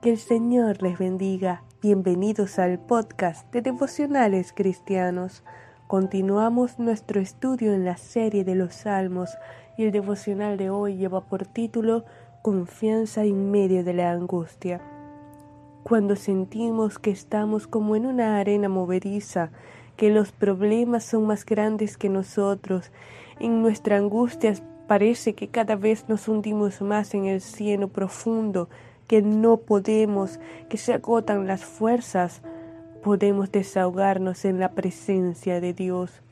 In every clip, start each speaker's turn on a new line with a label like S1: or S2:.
S1: Que el Señor les bendiga. Bienvenidos al podcast de Devocionales Cristianos. Continuamos nuestro estudio en la serie de los Salmos y el devocional de hoy lleva por título Confianza en medio de la angustia. Cuando sentimos que estamos como en una arena movediza, que los problemas son más grandes que nosotros, en nuestra angustia parece que cada vez nos hundimos más en el cielo profundo, que no podemos, que se agotan las fuerzas, podemos desahogarnos en la presencia de Dios,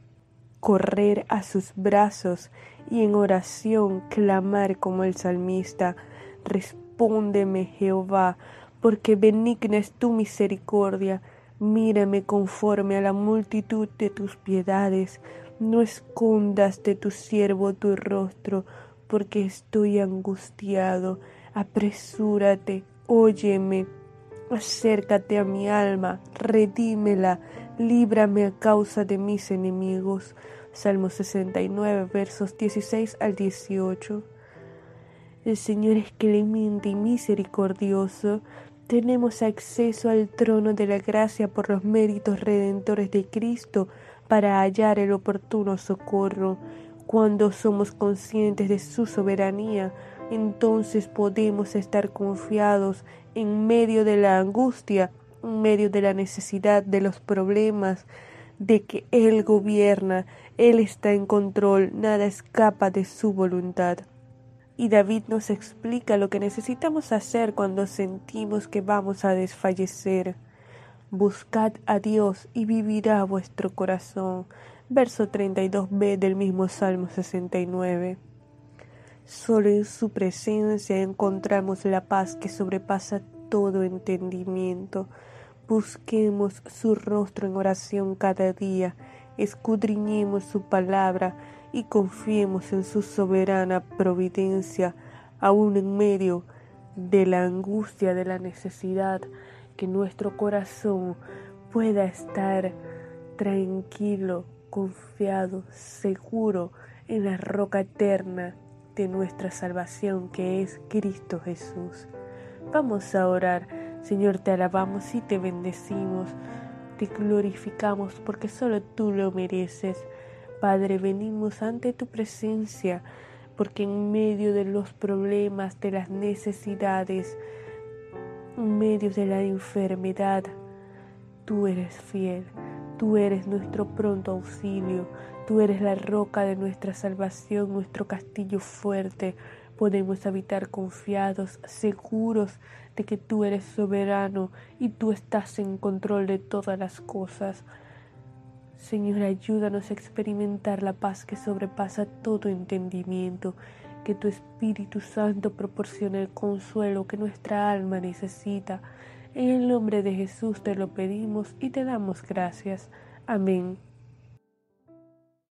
S1: correr a sus brazos y en oración clamar como el salmista, Respóndeme Jehová, porque benigna es tu misericordia, mírame conforme a la multitud de tus piedades, no escondas de tu siervo tu rostro, porque estoy angustiado, apresúrate, óyeme, acércate a mi alma, redímela, líbrame a causa de mis enemigos. Salmo 69, versos 16 al 18. El Señor es clemente y misericordioso. Tenemos acceso al trono de la gracia por los méritos redentores de Cristo para hallar el oportuno socorro. Cuando somos conscientes de su soberanía, entonces podemos estar confiados en medio de la angustia, en medio de la necesidad, de los problemas, de que Él gobierna, Él está en control, nada escapa de su voluntad. Y David nos explica lo que necesitamos hacer cuando sentimos que vamos a desfallecer. Buscad a Dios y vivirá vuestro corazón. Verso 32b del mismo Salmo 69. Solo en su presencia encontramos la paz que sobrepasa todo entendimiento. Busquemos su rostro en oración cada día, escudriñemos su palabra y confiemos en su soberana providencia, aun en medio de la angustia, de la necesidad, que nuestro corazón pueda estar tranquilo, confiado, seguro en la roca eterna de nuestra salvación que es Cristo Jesús. Vamos a orar, Señor, te alabamos y te bendecimos, te glorificamos porque solo tú lo mereces. Padre, venimos ante tu presencia porque en medio de los problemas, de las necesidades, en medio de la enfermedad, tú eres fiel, tú eres nuestro pronto auxilio, tú eres la roca de nuestra salvación, nuestro castillo fuerte. Podemos habitar confiados, seguros de que tú eres soberano y tú estás en control de todas las cosas. Señor, ayúdanos a experimentar la paz que sobrepasa todo entendimiento, que tu Espíritu Santo proporcione el consuelo que nuestra alma necesita. En el nombre de Jesús te lo pedimos y te damos gracias. Amén.